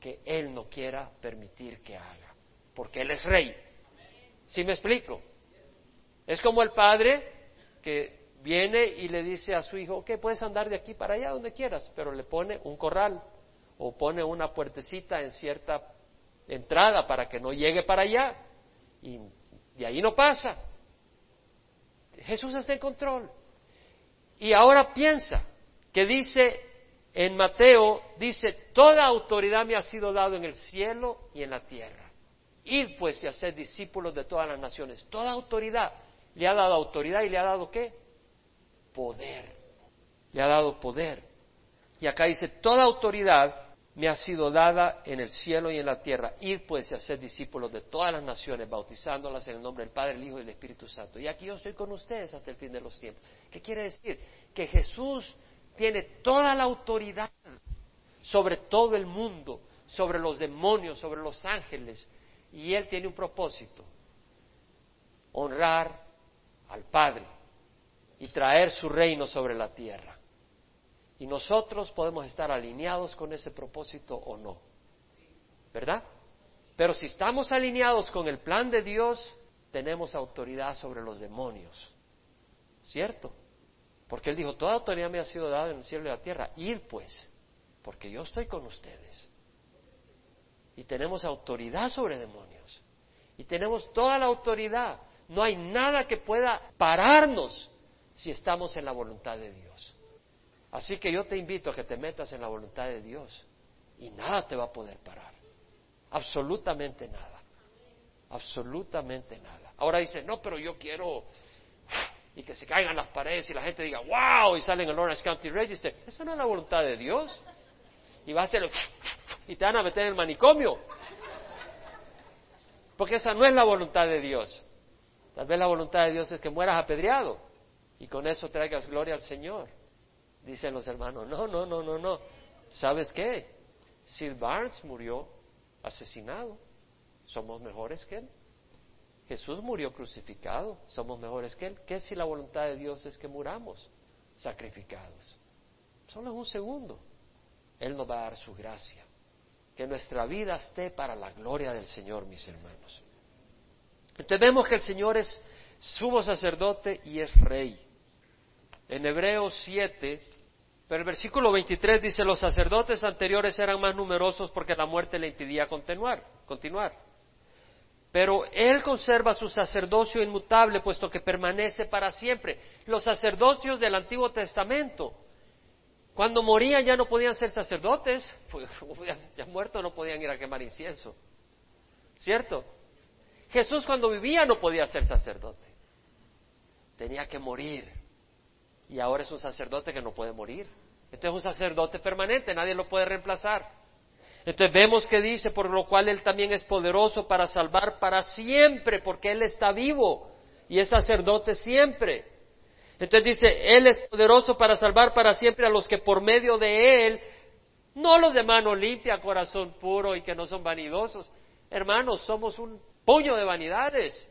que Él no quiera permitir que haga, porque Él es rey. ¿Sí me explico? Es como el padre que viene y le dice a su hijo, ok, puedes andar de aquí para allá donde quieras, pero le pone un corral o pone una puertecita en cierta entrada para que no llegue para allá y de ahí no pasa. Jesús está en control. Y ahora piensa que dice en Mateo, dice, toda autoridad me ha sido dado en el cielo y en la tierra. Id pues y hacer discípulos de todas las naciones. Toda autoridad le ha dado autoridad y le ha dado qué? poder. Le ha dado poder. Y acá dice, toda autoridad me ha sido dada en el cielo y en la tierra. Id pues y hacer discípulos de todas las naciones, bautizándolas en el nombre del Padre, el Hijo y del Espíritu Santo. Y aquí yo estoy con ustedes hasta el fin de los tiempos. ¿Qué quiere decir? Que Jesús tiene toda la autoridad sobre todo el mundo, sobre los demonios, sobre los ángeles. Y Él tiene un propósito, honrar al Padre y traer su reino sobre la tierra. Y nosotros podemos estar alineados con ese propósito o no. ¿Verdad? Pero si estamos alineados con el plan de Dios, tenemos autoridad sobre los demonios. ¿Cierto? Porque Él dijo, toda autoridad me ha sido dada en el cielo y la tierra. Ir pues, porque yo estoy con ustedes. Y tenemos autoridad sobre demonios. Y tenemos toda la autoridad. No hay nada que pueda pararnos si estamos en la voluntad de Dios. Así que yo te invito a que te metas en la voluntad de Dios y nada te va a poder parar. Absolutamente nada. Absolutamente nada. Ahora dice, no, pero yo quiero y que se caigan las paredes y la gente diga, wow, y salen el Orange County Register. Esa no es la voluntad de Dios. Y va a ser y te van a meter en el manicomio. Porque esa no es la voluntad de Dios. Tal vez la voluntad de Dios es que mueras apedreado y con eso traigas gloria al Señor. Dicen los hermanos, no, no, no, no, no. ¿Sabes qué? Sid Barnes murió asesinado. Somos mejores que él. Jesús murió crucificado. Somos mejores que él. ¿Qué si la voluntad de Dios es que muramos sacrificados? Solo en un segundo. Él nos va a dar su gracia. Que nuestra vida esté para la gloria del Señor, mis hermanos. Entonces vemos que el Señor es sumo sacerdote y es rey. En Hebreos 7, pero el versículo 23 dice, los sacerdotes anteriores eran más numerosos porque la muerte le impedía continuar, continuar. Pero él conserva su sacerdocio inmutable, puesto que permanece para siempre. Los sacerdocios del Antiguo Testamento, cuando morían ya no podían ser sacerdotes, pues, ya muertos no podían ir a quemar incienso. ¿Cierto? Jesús cuando vivía no podía ser sacerdote tenía que morir. Y ahora es un sacerdote que no puede morir. Entonces es un sacerdote permanente, nadie lo puede reemplazar. Entonces vemos que dice, por lo cual Él también es poderoso para salvar para siempre, porque Él está vivo. y es sacerdote siempre. Entonces dice, Él es poderoso para salvar para siempre a los que por medio de Él, no los de mano limpia, corazón puro y que no son vanidosos. Hermanos, somos un puño de vanidades,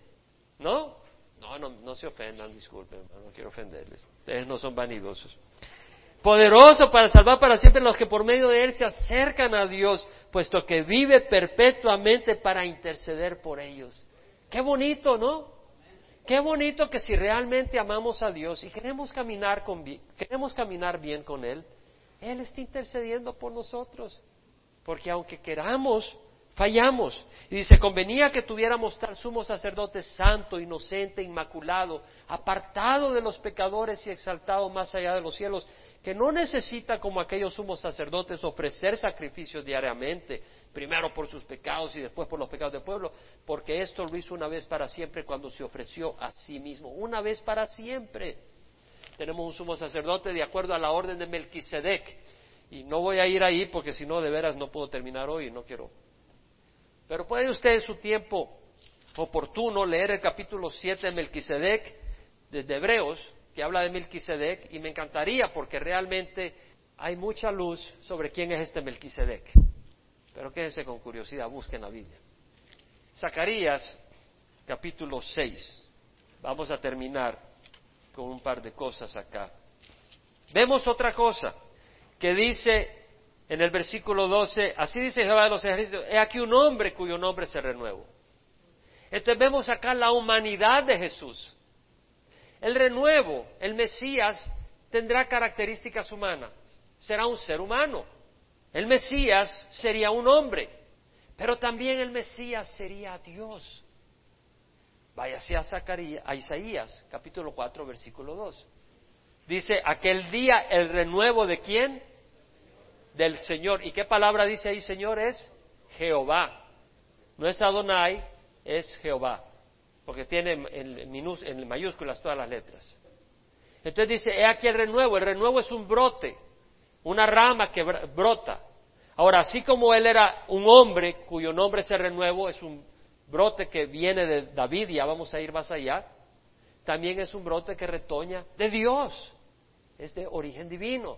¿no? No, no, no se ofendan, disculpen, no quiero ofenderles. Ustedes no son vanidosos. Poderoso para salvar para siempre los que por medio de Él se acercan a Dios, puesto que vive perpetuamente para interceder por ellos. Qué bonito, ¿no? Qué bonito que si realmente amamos a Dios y queremos caminar, con, queremos caminar bien con Él, Él está intercediendo por nosotros. Porque aunque queramos, fallamos. Y dice, convenía que tuviéramos tal sumo sacerdote santo, inocente, inmaculado, apartado de los pecadores y exaltado más allá de los cielos, que no necesita como aquellos sumos sacerdotes ofrecer sacrificios diariamente, primero por sus pecados y después por los pecados del pueblo, porque esto lo hizo una vez para siempre cuando se ofreció a sí mismo, una vez para siempre. Tenemos un sumo sacerdote de acuerdo a la orden de Melquisedec, y no voy a ir ahí porque si no, de veras no puedo terminar hoy no quiero. Pero puede usted en su tiempo oportuno leer el capítulo 7 de Melquisedec desde Hebreos, que habla de Melquisedec, y me encantaría porque realmente hay mucha luz sobre quién es este Melquisedec. Pero quédense con curiosidad, busquen la Biblia. Zacarías, capítulo 6. Vamos a terminar con un par de cosas acá. Vemos otra cosa que dice en el versículo 12, así dice Jehová de los ejércitos, he aquí un hombre cuyo nombre se renuevo. Entonces vemos acá la humanidad de Jesús. El renuevo, el Mesías, tendrá características humanas. Será un ser humano. El Mesías sería un hombre, pero también el Mesías sería Dios. Váyase a, a Isaías, capítulo 4, versículo 2. Dice, aquel día el renuevo de quién? Del Señor. ¿Y qué palabra dice ahí, Señor? Es Jehová. No es Adonai, es Jehová. Porque tiene en, mayúsculas todas las letras. Entonces dice, he aquí el renuevo. El renuevo es un brote una rama que brota. Ahora, así como él era un hombre cuyo nombre se renuevo, es un brote que viene de David, ya vamos a ir más allá, también es un brote que retoña de Dios, es de origen divino.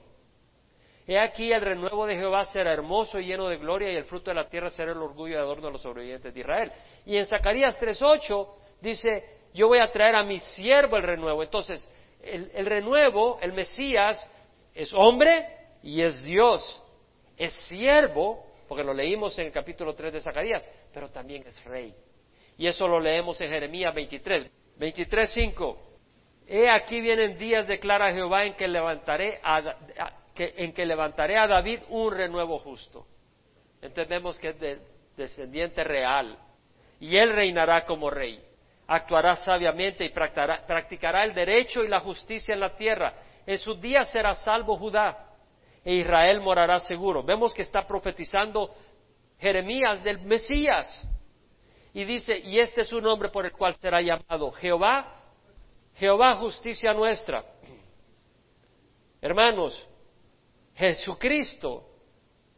He aquí el renuevo de Jehová será hermoso y lleno de gloria y el fruto de la tierra será el orgullo y adorno de los sobrevivientes de Israel. Y en Zacarías 3.8 dice, yo voy a traer a mi siervo el renuevo. Entonces, el, el renuevo, el Mesías, es hombre, y es Dios, es siervo, porque lo leímos en el capítulo 3 de Zacarías, pero también es rey. Y eso lo leemos en Jeremías 23, 23, 5. He aquí vienen días, declara Jehová, en que levantaré a, en que levantaré a David un renuevo justo. Entendemos que es de, descendiente real. Y él reinará como rey. Actuará sabiamente y practicará el derecho y la justicia en la tierra. En sus días será salvo Judá e Israel morará seguro. Vemos que está profetizando Jeremías del Mesías. Y dice, y este es su nombre por el cual será llamado Jehová, Jehová justicia nuestra. Hermanos, Jesucristo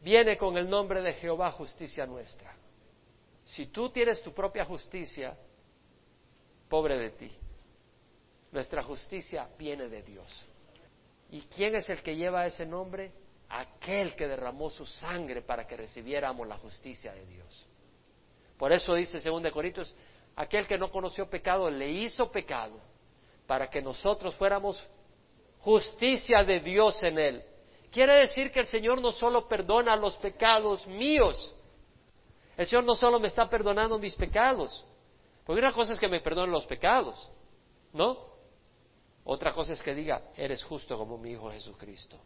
viene con el nombre de Jehová justicia nuestra. Si tú tienes tu propia justicia, pobre de ti. Nuestra justicia viene de Dios. ¿Y quién es el que lleva ese nombre? Aquel que derramó su sangre para que recibiéramos la justicia de Dios. Por eso dice 2 Corintios, aquel que no conoció pecado le hizo pecado para que nosotros fuéramos justicia de Dios en él. Quiere decir que el Señor no solo perdona los pecados míos, el Señor no solo me está perdonando mis pecados, porque una cosa es que me perdonen los pecados, ¿no? Otra cosa es que diga, eres justo como mi Hijo Jesucristo.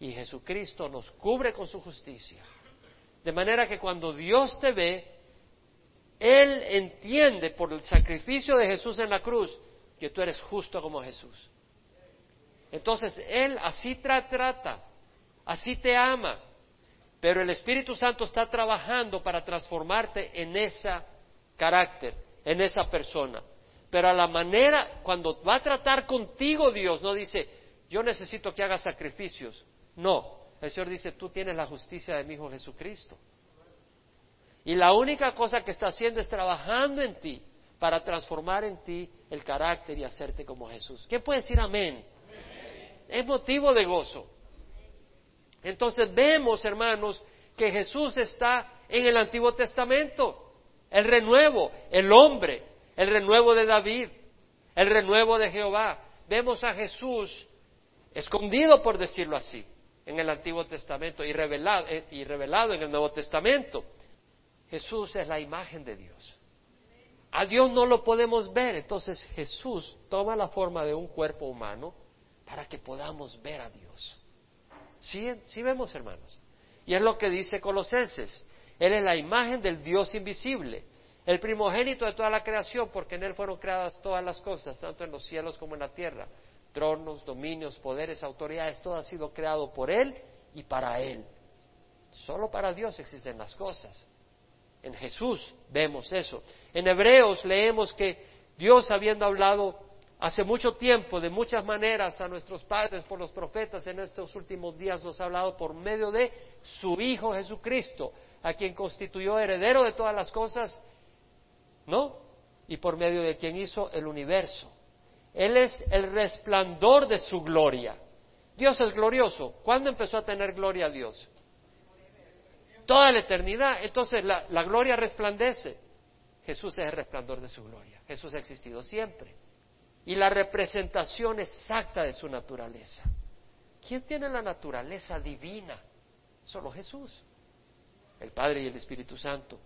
Y Jesucristo nos cubre con su justicia. De manera que cuando Dios te ve, Él entiende por el sacrificio de Jesús en la cruz que tú eres justo como Jesús. Entonces Él así te trata, así te ama, pero el Espíritu Santo está trabajando para transformarte en ese carácter, en esa persona. Pero a la manera, cuando va a tratar contigo Dios, no dice, yo necesito que hagas sacrificios. No, el Señor dice, tú tienes la justicia de mi Hijo Jesucristo. Y la única cosa que está haciendo es trabajando en ti para transformar en ti el carácter y hacerte como Jesús. ¿Quién puede decir amén? Es motivo de gozo. Entonces vemos, hermanos, que Jesús está en el Antiguo Testamento. El renuevo, el hombre, el renuevo de David, el renuevo de Jehová. Vemos a Jesús escondido, por decirlo así, en el Antiguo Testamento y revelado, eh, y revelado en el Nuevo Testamento. Jesús es la imagen de Dios. A Dios no lo podemos ver, entonces Jesús toma la forma de un cuerpo humano para que podamos ver a Dios. ¿Sí, sí vemos, hermanos? Y es lo que dice Colosenses. Él es la imagen del Dios invisible, el primogénito de toda la creación, porque en Él fueron creadas todas las cosas, tanto en los cielos como en la tierra. Tronos, dominios, poderes, autoridades, todo ha sido creado por Él y para Él. Solo para Dios existen las cosas. En Jesús vemos eso. En Hebreos leemos que Dios, habiendo hablado hace mucho tiempo, de muchas maneras, a nuestros padres por los profetas, en estos últimos días nos ha hablado por medio de su Hijo Jesucristo, a quien constituyó heredero de todas las cosas, ¿no? Y por medio de quien hizo el universo. Él es el resplandor de su gloria. Dios es glorioso. ¿Cuándo empezó a tener gloria a Dios? toda la eternidad. Entonces la, gloria resplandece. Jesús es el resplandor de su gloria. Jesús ha existido siempre. Y la representación exacta de su naturaleza. ¿Quién tiene la naturaleza divina? Solo Jesús. El Padre y el Espíritu Santo.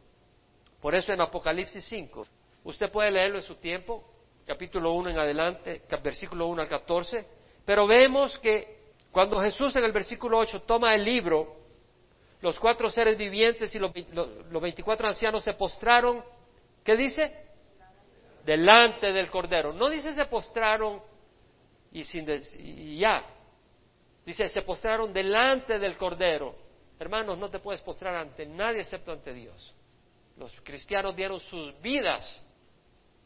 Por eso en Apocalipsis 5, usted puede leerlo en su tiempo, capítulo 1 en adelante, versículo 1 al 14, pero vemos que cuando Jesús en el versículo 8 toma el libro los cuatro seres vivientes y los, veinticuatro ancianos se postraron, ¿qué dice? Delante del Cordero. No dice se postraron y, ya. Dice, se postraron delante del Cordero. Hermanos, no te puedes postrar ante nadie excepto ante Dios. Los cristianos dieron sus vidas,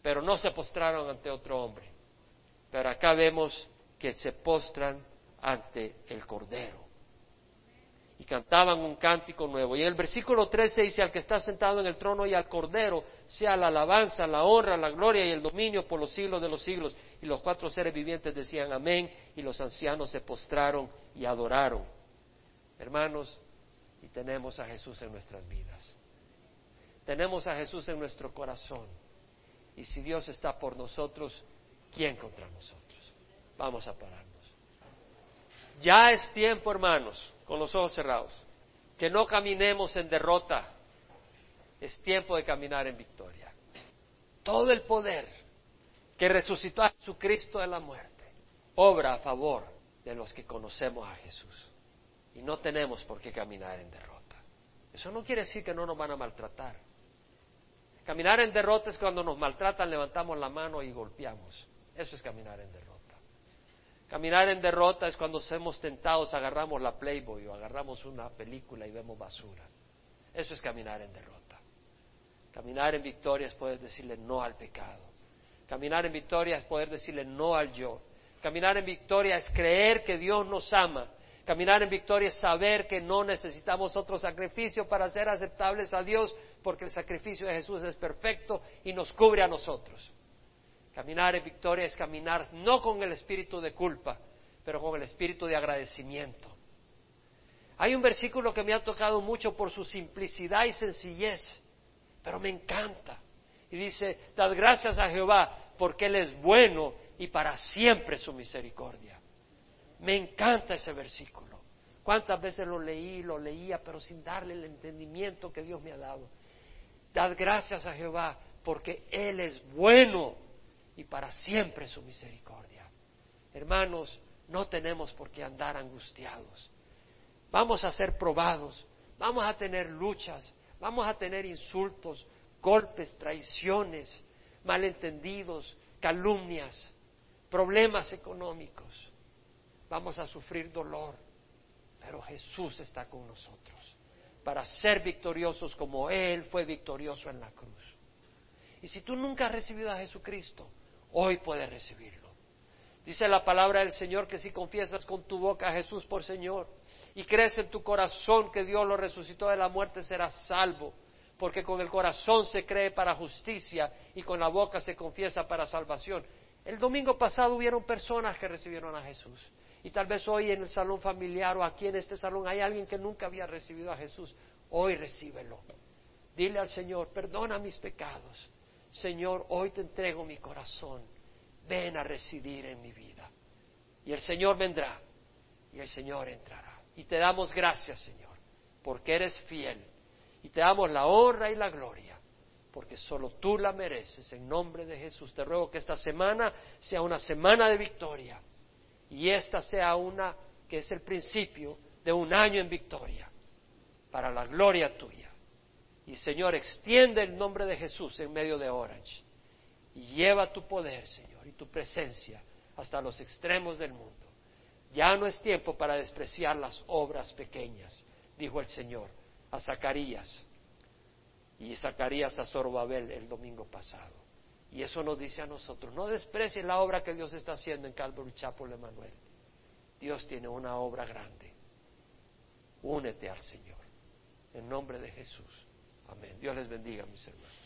pero no se postraron ante otro hombre. Pero acá vemos que se postran ante el Cordero y cantaban un cántico nuevo. Y en el versículo 13 dice, al que está sentado en el trono y al Cordero, sea la alabanza, la honra, la gloria y el dominio por los siglos de los siglos. Y los cuatro seres vivientes decían amén, y los ancianos se postraron y adoraron. Hermanos, y tenemos a Jesús en nuestras vidas. Tenemos a Jesús en nuestro corazón. Y si Dios está por nosotros, ¿quién contra nosotros? Vamos a pararnos. Ya es tiempo, hermanos, con los ojos cerrados, que no caminemos en derrota. Es tiempo de caminar en victoria. Todo el poder que resucitó a Jesucristo de la muerte obra a favor de los que conocemos a Jesús. Y no tenemos por qué caminar en derrota. Eso no quiere decir que no nos van a maltratar. Caminar en derrota es cuando nos maltratan, levantamos la mano y golpeamos. Eso es caminar en derrota. Caminar en derrota es cuando somos tentados, agarramos la Playboy o agarramos una película y vemos basura. Eso es caminar en derrota. Caminar en victoria es poder decirle no al pecado. Caminar en victoria es poder decirle no al yo. Caminar en victoria es creer que Dios nos ama. Caminar en victoria es saber que no necesitamos otro sacrificio para ser aceptables a Dios, porque el sacrificio de Jesús es perfecto y nos cubre a nosotros. Caminar en victoria es caminar no con el espíritu de culpa, pero con el espíritu de agradecimiento. Hay un versículo que me ha tocado mucho por su simplicidad y sencillez, pero me encanta. Y dice, dad gracias a Jehová porque Él es bueno y para siempre su misericordia. Me encanta ese versículo. ¿Cuántas veces lo leí, lo leía, pero sin darle el entendimiento que Dios me ha dado? Dad gracias a Jehová porque Él es bueno y para siempre su misericordia. Hermanos, no tenemos por qué andar angustiados. Vamos a ser probados, vamos a tener luchas, vamos a tener insultos, golpes, traiciones, malentendidos, calumnias, problemas económicos. Vamos a sufrir dolor, pero Jesús está con nosotros para ser victoriosos como Él fue victorioso en la cruz. Y si tú nunca has recibido a Jesucristo, hoy puedes recibirlo. Dice la palabra del Señor que si confiesas con tu boca a Jesús por Señor y crees en tu corazón que Dios lo resucitó de la muerte, serás salvo. porque con el corazón se cree para justicia y con la boca se confiesa para salvación. El domingo pasado hubieron personas que recibieron a Jesús. Y tal vez hoy en el salón familiar o aquí en este salón hay alguien que nunca había recibido a Jesús. Hoy recíbelo. Dile al Señor, perdona mis pecados. Señor, hoy te entrego mi corazón. Ven a residir en mi vida. Y el Señor vendrá y el Señor entrará. Y te damos gracias, Señor, porque eres fiel. Y te damos la honra y la gloria, porque solo tú la mereces. En nombre de Jesús te ruego que esta semana sea una semana de victoria y esta sea una que es el principio de un año en victoria para la gloria tuya. Y Señor, extiende el nombre de Jesús en medio de Orange y lleva tu poder, Señor, y tu presencia hasta los extremos del mundo. Ya no es tiempo para despreciar las obras pequeñas, dijo el Señor a Zacarías y Zacarías a Zorobabel el domingo pasado. Y eso nos dice a nosotros, no desprecies la obra que Dios está haciendo en Calvary Chapel Emanuel. Dios tiene una obra grande. Únete al Señor. En nombre de Jesús. Amén. Dios les bendiga, mis hermanos.